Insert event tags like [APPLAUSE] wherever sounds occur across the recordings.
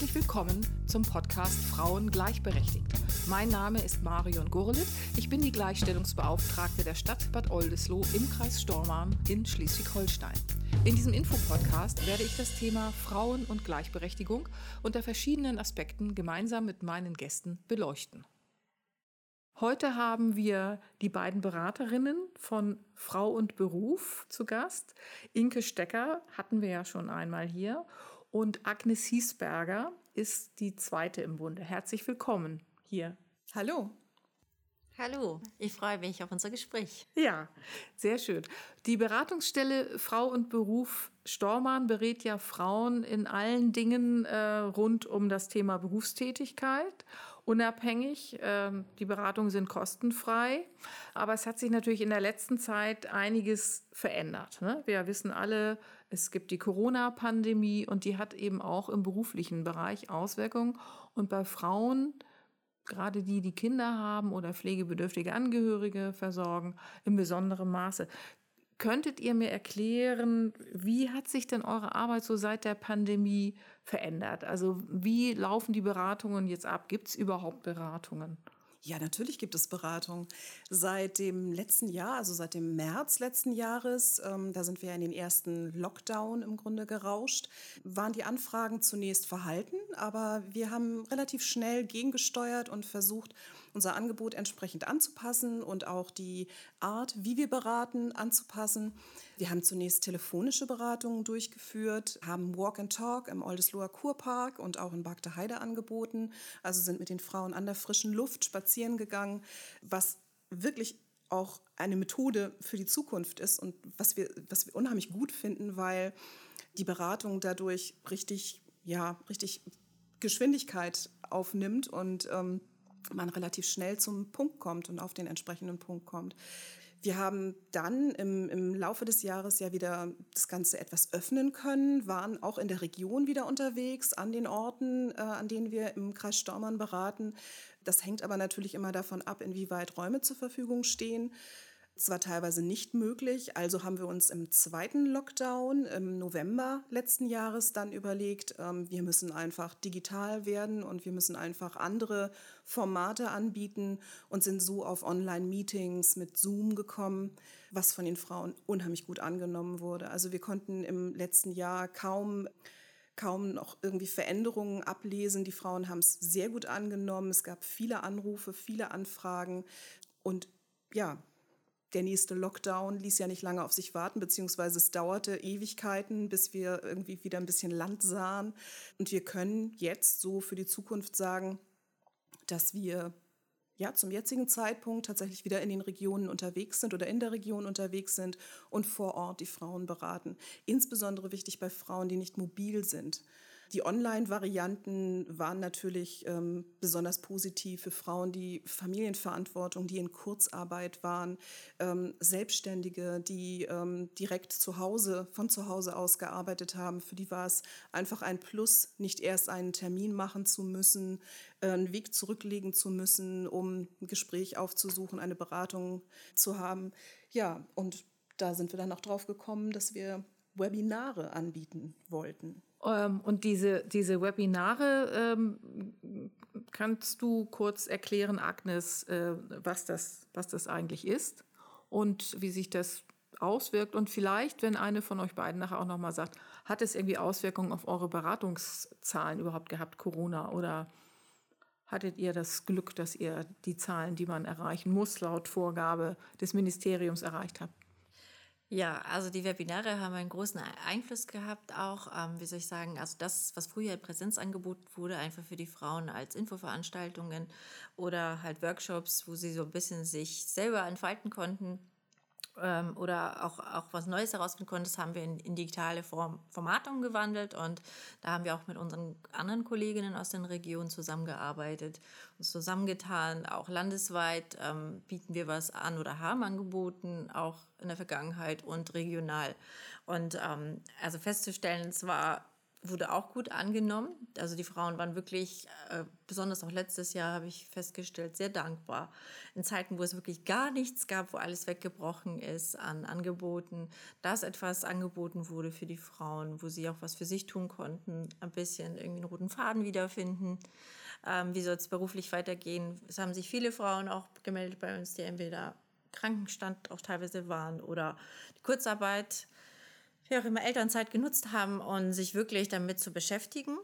Herzlich willkommen zum Podcast Frauen gleichberechtigt. Mein Name ist Marion Gurlitt. Ich bin die Gleichstellungsbeauftragte der Stadt Bad Oldesloe im Kreis Stormarn in Schleswig-Holstein. In diesem Infopodcast werde ich das Thema Frauen und Gleichberechtigung unter verschiedenen Aspekten gemeinsam mit meinen Gästen beleuchten. Heute haben wir die beiden Beraterinnen von Frau und Beruf zu Gast. Inke Stecker hatten wir ja schon einmal hier und Agnes Hiesberger ist die zweite im Bunde. Herzlich willkommen hier. Hallo. Hallo, ich freue mich auf unser Gespräch. Ja, sehr schön. Die Beratungsstelle Frau und Beruf Stormann berät ja Frauen in allen Dingen äh, rund um das Thema Berufstätigkeit, unabhängig. Ähm, die Beratungen sind kostenfrei, aber es hat sich natürlich in der letzten Zeit einiges verändert. Ne? Wir wissen alle, es gibt die Corona-Pandemie und die hat eben auch im beruflichen Bereich Auswirkungen. Und bei Frauen gerade die, die Kinder haben oder pflegebedürftige Angehörige versorgen, in besonderem Maße. Könntet ihr mir erklären, wie hat sich denn eure Arbeit so seit der Pandemie verändert? Also wie laufen die Beratungen jetzt ab? Gibt es überhaupt Beratungen? Ja, natürlich gibt es Beratung. Seit dem letzten Jahr, also seit dem März letzten Jahres, ähm, da sind wir in den ersten Lockdown im Grunde gerauscht, waren die Anfragen zunächst verhalten, aber wir haben relativ schnell gegengesteuert und versucht, unser Angebot entsprechend anzupassen und auch die Art, wie wir beraten, anzupassen. Wir haben zunächst telefonische Beratungen durchgeführt, haben Walk and Talk im Oldesloher Kurpark und auch in Bagde Heide angeboten, also sind mit den Frauen an der frischen Luft spazieren gegangen, was wirklich auch eine Methode für die Zukunft ist und was wir, was wir unheimlich gut finden, weil die Beratung dadurch richtig, ja, richtig Geschwindigkeit aufnimmt und ähm, man relativ schnell zum Punkt kommt und auf den entsprechenden Punkt kommt. Wir haben dann im, im Laufe des Jahres ja wieder das Ganze etwas öffnen können, waren auch in der Region wieder unterwegs, an den Orten, äh, an denen wir im Kreis Stormann beraten. Das hängt aber natürlich immer davon ab, inwieweit Räume zur Verfügung stehen. Es war teilweise nicht möglich. Also haben wir uns im zweiten Lockdown im November letzten Jahres dann überlegt, ähm, wir müssen einfach digital werden und wir müssen einfach andere Formate anbieten und sind so auf Online-Meetings mit Zoom gekommen, was von den Frauen unheimlich gut angenommen wurde. Also wir konnten im letzten Jahr kaum kaum noch irgendwie Veränderungen ablesen. Die Frauen haben es sehr gut angenommen. Es gab viele Anrufe, viele Anfragen. Und ja, der nächste Lockdown ließ ja nicht lange auf sich warten, beziehungsweise es dauerte Ewigkeiten, bis wir irgendwie wieder ein bisschen Land sahen. Und wir können jetzt so für die Zukunft sagen, dass wir ja, zum jetzigen Zeitpunkt tatsächlich wieder in den Regionen unterwegs sind oder in der Region unterwegs sind und vor Ort die Frauen beraten. Insbesondere wichtig bei Frauen, die nicht mobil sind. Die Online-Varianten waren natürlich ähm, besonders positiv für Frauen, die Familienverantwortung, die in Kurzarbeit waren, ähm, Selbstständige, die ähm, direkt zu Hause, von zu Hause aus gearbeitet haben. Für die war es einfach ein Plus, nicht erst einen Termin machen zu müssen, äh, einen Weg zurücklegen zu müssen, um ein Gespräch aufzusuchen, eine Beratung zu haben. Ja, und da sind wir dann auch drauf gekommen, dass wir Webinare anbieten wollten. Ähm, und diese, diese Webinare, ähm, kannst du kurz erklären, Agnes, äh, was, das, was das eigentlich ist und wie sich das auswirkt? Und vielleicht, wenn eine von euch beiden nachher auch nochmal sagt, hat es irgendwie Auswirkungen auf eure Beratungszahlen überhaupt gehabt, Corona? Oder hattet ihr das Glück, dass ihr die Zahlen, die man erreichen muss, laut Vorgabe des Ministeriums erreicht habt? Ja, also die Webinare haben einen großen Einfluss gehabt, auch, ähm, wie soll ich sagen, also das, was früher Präsenz angeboten wurde, einfach für die Frauen als Infoveranstaltungen oder halt Workshops, wo sie so ein bisschen sich selber entfalten konnten, ähm, oder auch, auch was Neues herausfinden konntest, haben wir in, in digitale Form, Formate umgewandelt und da haben wir auch mit unseren anderen Kolleginnen aus den Regionen zusammengearbeitet, uns zusammengetan, auch landesweit ähm, bieten wir was an oder haben angeboten, auch in der Vergangenheit und regional. Und ähm, also festzustellen, es war wurde auch gut angenommen. Also die Frauen waren wirklich, äh, besonders auch letztes Jahr habe ich festgestellt, sehr dankbar. In Zeiten, wo es wirklich gar nichts gab, wo alles weggebrochen ist an Angeboten, dass etwas angeboten wurde für die Frauen, wo sie auch was für sich tun konnten, ein bisschen irgendwie einen roten Faden wiederfinden. Ähm, wie soll es beruflich weitergehen? Es haben sich viele Frauen auch gemeldet bei uns, die entweder Krankenstand auch teilweise waren oder die Kurzarbeit wie auch immer Elternzeit genutzt haben und sich wirklich damit zu beschäftigen.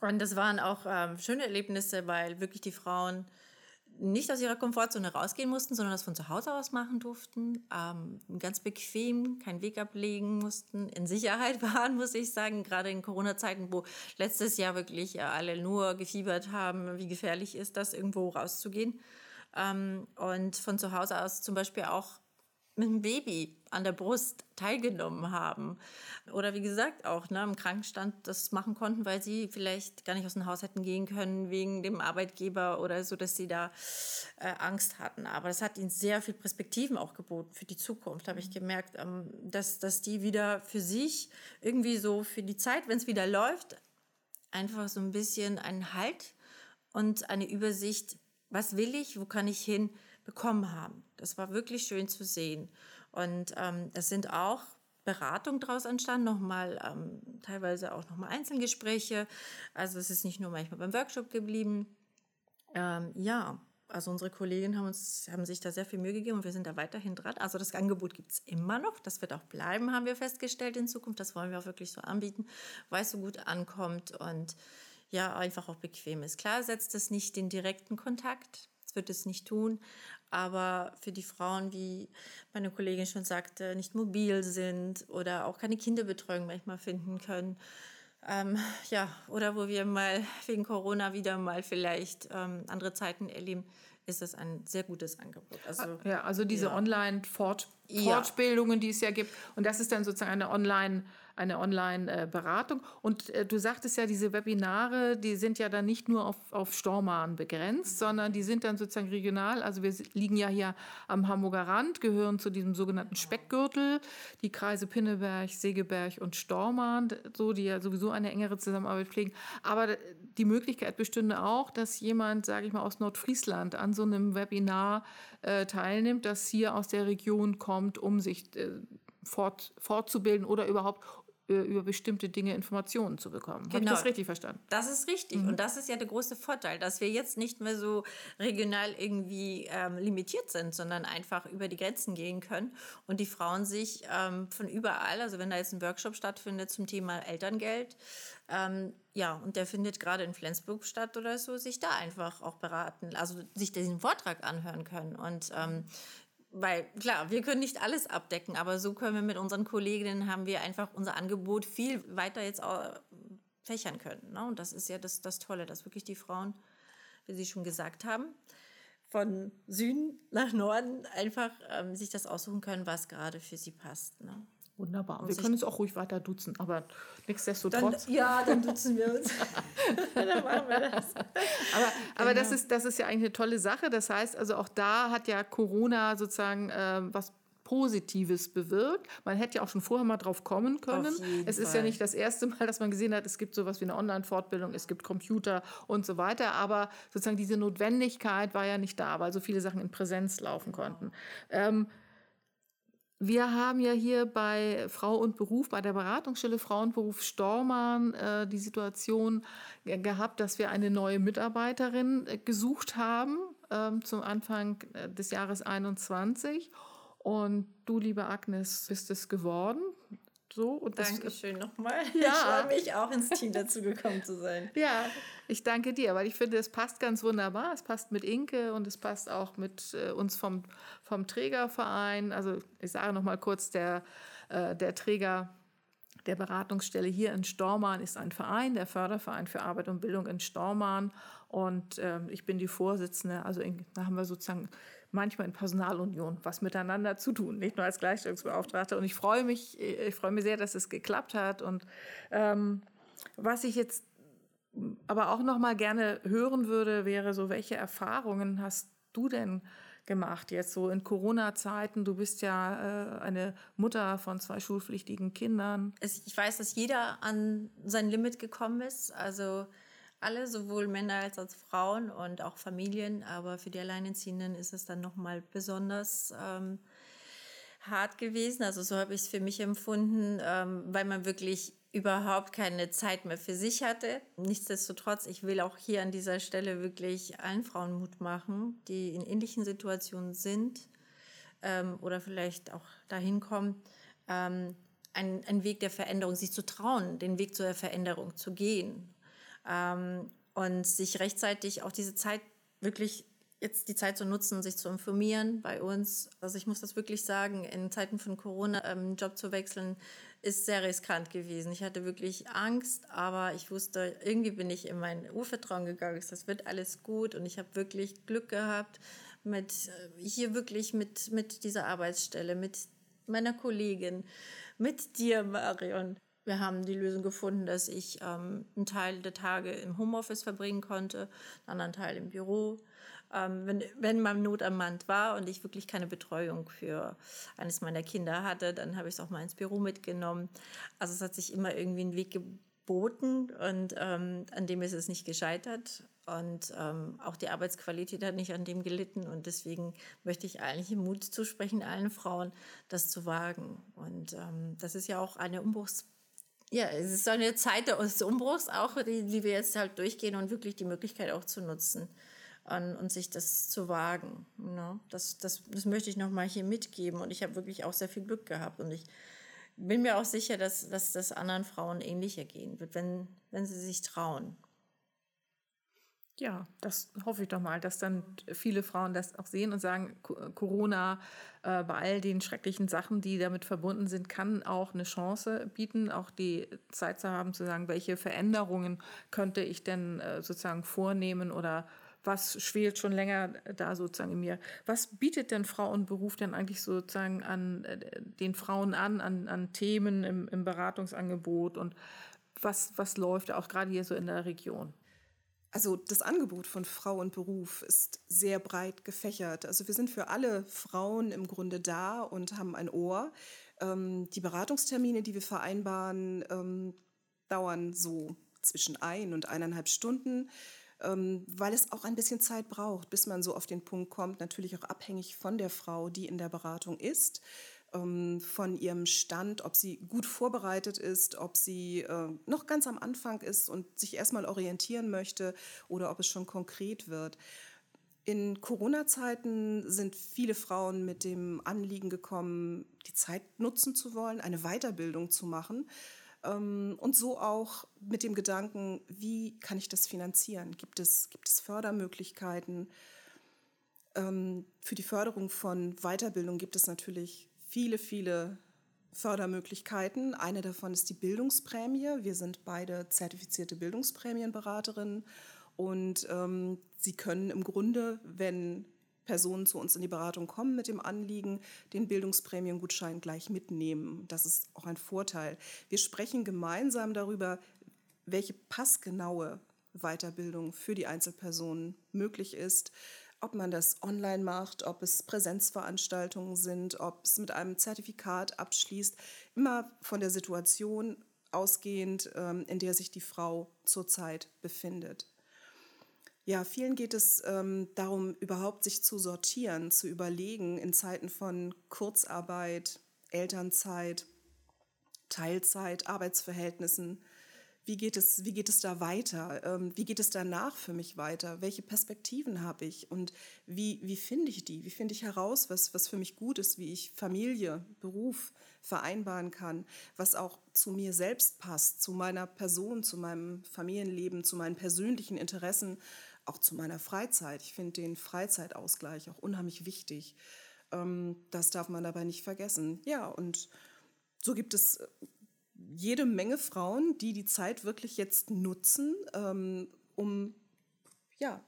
Und das waren auch ähm, schöne Erlebnisse, weil wirklich die Frauen nicht aus ihrer Komfortzone rausgehen mussten, sondern das von zu Hause aus machen durften, ähm, ganz bequem, keinen Weg ablegen mussten, in Sicherheit [LAUGHS] waren, muss ich sagen, gerade in Corona-Zeiten, wo letztes Jahr wirklich ja, alle nur gefiebert haben, wie gefährlich ist das, irgendwo rauszugehen. Ähm, und von zu Hause aus zum Beispiel auch mit einem Baby an der Brust teilgenommen haben. Oder wie gesagt, auch ne, im Krankenstand das machen konnten, weil sie vielleicht gar nicht aus dem Haus hätten gehen können wegen dem Arbeitgeber oder so, dass sie da äh, Angst hatten. Aber das hat ihnen sehr viel Perspektiven auch geboten für die Zukunft, habe ich gemerkt, ähm, dass, dass die wieder für sich irgendwie so für die Zeit, wenn es wieder läuft, einfach so ein bisschen einen Halt und eine Übersicht, was will ich, wo kann ich hin, bekommen haben. Das war wirklich schön zu sehen. Und ähm, es sind auch Beratungen daraus entstanden, nochmal ähm, teilweise auch nochmal Einzelgespräche. Also es ist nicht nur manchmal beim Workshop geblieben. Ähm, ja, also unsere Kolleginnen haben, uns, haben sich da sehr viel Mühe gegeben und wir sind da weiterhin dran. Also das Angebot gibt es immer noch. Das wird auch bleiben, haben wir festgestellt in Zukunft. Das wollen wir auch wirklich so anbieten, weil es so gut ankommt und ja, einfach auch bequem ist. Klar setzt es nicht den direkten Kontakt, das wird es nicht tun, aber für die Frauen, wie meine Kollegin schon sagte, nicht mobil sind oder auch keine Kinderbetreuung manchmal finden können. Ähm, ja, oder wo wir mal wegen Corona wieder mal vielleicht ähm, andere Zeiten erleben, ist das ein sehr gutes Angebot. Also, ja, also diese ja. Online-Fortbildungen, ja. die es ja gibt. Und das ist dann sozusagen eine Online- eine Online-Beratung. Und äh, du sagtest ja, diese Webinare, die sind ja dann nicht nur auf, auf Stormarn begrenzt, sondern die sind dann sozusagen regional. Also wir liegen ja hier am Hamburger Rand, gehören zu diesem sogenannten Speckgürtel, die Kreise Pinneberg, Segeberg und Stormarn, so, die ja sowieso eine engere Zusammenarbeit pflegen. Aber die Möglichkeit bestünde auch, dass jemand, sage ich mal, aus Nordfriesland an so einem Webinar äh, teilnimmt, das hier aus der Region kommt, um sich äh, fort, fortzubilden oder überhaupt äh, über bestimmte Dinge Informationen zu bekommen. Genau. Habe ich das richtig verstanden? Das ist richtig. Mhm. Und das ist ja der große Vorteil, dass wir jetzt nicht mehr so regional irgendwie ähm, limitiert sind, sondern einfach über die Grenzen gehen können und die Frauen sich ähm, von überall, also wenn da jetzt ein Workshop stattfindet zum Thema Elterngeld, ähm, ja, und der findet gerade in Flensburg statt oder so, sich da einfach auch beraten, also sich diesen Vortrag anhören können. Und ähm, weil klar, wir können nicht alles abdecken, aber so können wir mit unseren Kolleginnen haben wir einfach unser Angebot viel weiter jetzt fächern können. Ne? Und das ist ja das, das Tolle, dass wirklich die Frauen, wie Sie schon gesagt haben, von Süden nach Norden einfach ähm, sich das aussuchen können, was gerade für sie passt. Ne? Wunderbar. wir können uns auch ruhig weiter duzen, aber nichtsdestotrotz. Dann, ja, dann duzen wir uns. [LAUGHS] dann machen wir das. Aber, aber genau. das, ist, das ist ja eigentlich eine tolle Sache. Das heißt, also auch da hat ja Corona sozusagen äh, was Positives bewirkt. Man hätte ja auch schon vorher mal drauf kommen können. Es ist Fall. ja nicht das erste Mal, dass man gesehen hat, es gibt sowas wie eine Online-Fortbildung, es gibt Computer und so weiter. Aber sozusagen diese Notwendigkeit war ja nicht da, weil so viele Sachen in Präsenz laufen konnten. Ähm, wir haben ja hier bei Frau und Beruf, bei der Beratungsstelle Frau und Beruf Stormann äh, die Situation gehabt, dass wir eine neue Mitarbeiterin äh, gesucht haben ähm, zum Anfang äh, des Jahres 21. Und du, liebe Agnes, bist es geworden. So, und Dankeschön nochmal. Ja. Ich freue mich auch ins Team dazu gekommen zu sein. [LAUGHS] Ja, ich danke dir, weil ich finde, es passt ganz wunderbar. Es passt mit Inke und es passt auch mit äh, uns vom, vom Trägerverein. Also ich sage nochmal kurz, der, äh, der Träger der Beratungsstelle hier in Stormarn ist ein Verein, der Förderverein für Arbeit und Bildung in Stormarn. Und äh, ich bin die Vorsitzende. Also in, da haben wir sozusagen manchmal in Personalunion was miteinander zu tun, nicht nur als Gleichstellungsbeauftragte. Und ich freue mich, ich freue mich sehr, dass es geklappt hat. Und ähm, was ich jetzt aber auch noch mal gerne hören würde, wäre so, welche Erfahrungen hast du denn gemacht jetzt so in Corona-Zeiten? Du bist ja äh, eine Mutter von zwei schulpflichtigen Kindern. Ich weiß, dass jeder an sein Limit gekommen ist. Also alle, sowohl Männer als auch Frauen und auch Familien. Aber für die Alleinerziehenden ist es dann nochmal besonders ähm, hart gewesen. Also so habe ich es für mich empfunden, ähm, weil man wirklich überhaupt keine Zeit mehr für sich hatte. Nichtsdestotrotz, ich will auch hier an dieser Stelle wirklich allen Frauen Mut machen, die in ähnlichen Situationen sind ähm, oder vielleicht auch dahin kommen, ähm, einen, Weg der Veränderung, sich zu trauen, den Weg zur Veränderung zu gehen ähm, und sich rechtzeitig auch diese Zeit wirklich jetzt die Zeit zu nutzen, sich zu informieren bei uns. Also ich muss das wirklich sagen, in Zeiten von Corona ähm, einen Job zu wechseln, ist sehr riskant gewesen. Ich hatte wirklich Angst, aber ich wusste, irgendwie bin ich in mein Urvertrauen gegangen. Das wird alles gut und ich habe wirklich Glück gehabt mit äh, hier wirklich mit, mit dieser Arbeitsstelle, mit meiner Kollegin, mit dir, Marion. Wir haben die Lösung gefunden, dass ich ähm, einen Teil der Tage im Homeoffice verbringen konnte, einen anderen Teil im Büro ähm, wenn, wenn man Not am Mann war und ich wirklich keine Betreuung für eines meiner Kinder hatte, dann habe ich es auch mal ins Büro mitgenommen. Also es hat sich immer irgendwie einen Weg geboten und ähm, an dem ist es nicht gescheitert. Und ähm, auch die Arbeitsqualität hat nicht an dem gelitten. Und deswegen möchte ich eigentlich Mut zusprechen, allen Frauen, das zu wagen. Und ähm, das ist ja auch eine Umbruchs ja, es ist eine Zeit des Umbruchs auch, die, die wir jetzt halt durchgehen und wirklich die Möglichkeit auch zu nutzen an und sich das zu wagen. Ne? Das, das, das möchte ich nochmal hier mitgeben und ich habe wirklich auch sehr viel Glück gehabt und ich bin mir auch sicher, dass, dass das anderen Frauen ähnlicher gehen wird, wenn, wenn sie sich trauen. Ja, das hoffe ich doch mal, dass dann viele Frauen das auch sehen und sagen, Corona äh, bei all den schrecklichen Sachen, die damit verbunden sind, kann auch eine Chance bieten, auch die Zeit zu haben, zu sagen, welche Veränderungen könnte ich denn äh, sozusagen vornehmen oder was schwelt schon länger da sozusagen in mir. Was bietet denn Frau und Beruf denn eigentlich sozusagen an äh, den Frauen an, an, an Themen im, im Beratungsangebot und was, was läuft auch gerade hier so in der Region? Also das Angebot von Frau und Beruf ist sehr breit gefächert. Also wir sind für alle Frauen im Grunde da und haben ein Ohr. Ähm, die Beratungstermine, die wir vereinbaren, ähm, dauern so zwischen ein und eineinhalb Stunden ähm, weil es auch ein bisschen Zeit braucht, bis man so auf den Punkt kommt, natürlich auch abhängig von der Frau, die in der Beratung ist von ihrem Stand, ob sie gut vorbereitet ist, ob sie äh, noch ganz am Anfang ist und sich erstmal orientieren möchte oder ob es schon konkret wird. In Corona-Zeiten sind viele Frauen mit dem Anliegen gekommen, die Zeit nutzen zu wollen, eine Weiterbildung zu machen. Ähm, und so auch mit dem Gedanken, wie kann ich das finanzieren? Gibt es, gibt es Fördermöglichkeiten? Ähm, für die Förderung von Weiterbildung gibt es natürlich viele, viele Fördermöglichkeiten. Eine davon ist die Bildungsprämie. Wir sind beide zertifizierte Bildungsprämienberaterinnen und ähm, Sie können im Grunde, wenn Personen zu uns in die Beratung kommen mit dem Anliegen, den Bildungsprämiengutschein gleich mitnehmen. Das ist auch ein Vorteil. Wir sprechen gemeinsam darüber, welche passgenaue Weiterbildung für die Einzelpersonen möglich ist, ob man das online macht, ob es Präsenzveranstaltungen sind, ob es mit einem Zertifikat abschließt, immer von der Situation ausgehend, ähm, in der sich die Frau zurzeit befindet. Ja, vielen geht es ähm, darum, überhaupt sich zu sortieren, zu überlegen in Zeiten von Kurzarbeit, Elternzeit, Teilzeit, Arbeitsverhältnissen. Wie geht es, wie geht es da weiter? Ähm, wie geht es danach für mich weiter? Welche Perspektiven habe ich und wie, wie finde ich die? Wie finde ich heraus, was, was für mich gut ist, wie ich Familie, Beruf vereinbaren kann, was auch zu mir selbst passt, zu meiner Person, zu meinem Familienleben, zu meinen persönlichen Interessen auch zu meiner Freizeit. Ich finde den Freizeitausgleich auch unheimlich wichtig. Ähm, das darf man dabei nicht vergessen. Ja, und so gibt es äh, jede Menge Frauen, die die Zeit wirklich jetzt nutzen, ähm, um ja,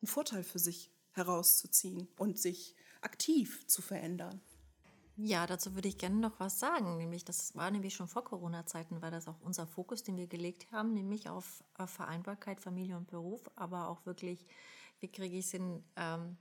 einen Vorteil für sich herauszuziehen und sich aktiv zu verändern. Ja, dazu würde ich gerne noch was sagen. Nämlich, das war nämlich schon vor Corona-Zeiten, war das auch unser Fokus, den wir gelegt haben, nämlich auf, Vereinbarkeit, Familie und Beruf, aber auch wirklich, wie kriege ich es hin, ähm,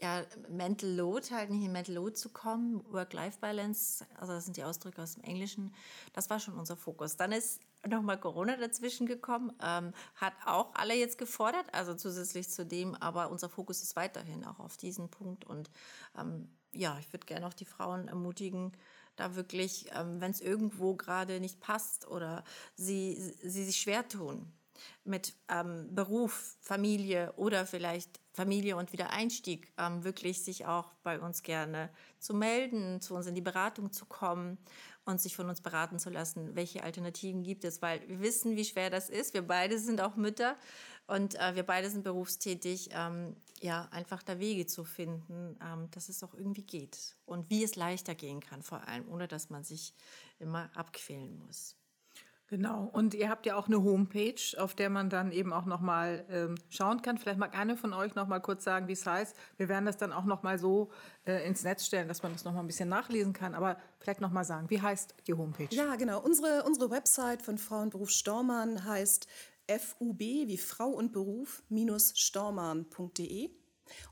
ja, Mental Load, halt nicht in Mental Load zu kommen, Work-Life-Balance, also das sind die Ausdrücke aus dem Englischen, das war schon unser Fokus. Dann ist nochmal Corona dazwischen gekommen, ähm, hat auch alle jetzt gefordert, also zusätzlich zu dem, aber unser Fokus ist weiterhin auch auf diesen Punkt und ähm, ja, ich würde gerne auch die Frauen ermutigen, da wirklich, ähm, wenn es irgendwo gerade nicht passt oder sie, sie sich schwer tun mit ähm, Beruf, Familie oder vielleicht Familie und Wiedereinstieg, ähm, wirklich sich auch bei uns gerne zu melden, zu uns in die Beratung zu kommen und sich von uns beraten zu lassen, welche Alternativen gibt es, weil wir wissen, wie schwer das ist. Wir beide sind auch Mütter und äh, wir beide sind berufstätig. Ähm, ja, einfach da Wege zu finden, ähm, dass es auch irgendwie geht und wie es leichter gehen kann, vor allem, ohne dass man sich immer abquälen muss. Genau. Und ihr habt ja auch eine Homepage, auf der man dann eben auch nochmal ähm, schauen kann. Vielleicht mag eine von euch nochmal kurz sagen, wie es heißt. Wir werden das dann auch nochmal so äh, ins Netz stellen, dass man das nochmal ein bisschen nachlesen kann. Aber vielleicht nochmal sagen, wie heißt die Homepage? Ja, genau. Unsere, unsere Website von Frauenberuf Stormann heißt FUB wie Frau und Beruf stormann.de.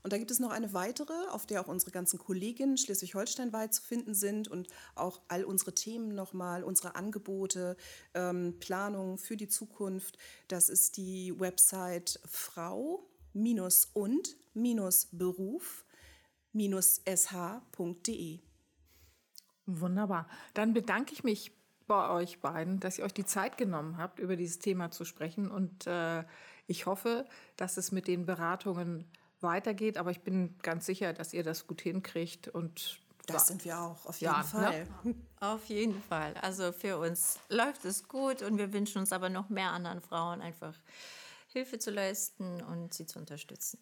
Und da gibt es noch eine weitere, auf der auch unsere ganzen Kolleginnen schleswig-holsteinweit zu finden sind und auch all unsere Themen nochmal, unsere Angebote, ähm, Planungen für die Zukunft. Das ist die Website frau-und-beruf-sh.de. Wunderbar. Dann bedanke ich mich bei euch beiden, dass ihr euch die Zeit genommen habt, über dieses Thema zu sprechen. Und äh, ich hoffe, dass es mit den Beratungen weitergeht. Aber ich bin ganz sicher, dass ihr das gut hinkriegt und das sind wir auch, auf jeden ja? Fall. Ne? [LAUGHS] Auf jeden Fall. Also für uns läuft es gut und wir wünschen uns aber noch mehr anderen Frauen einfach Hilfe zu leisten und sie zu unterstützen.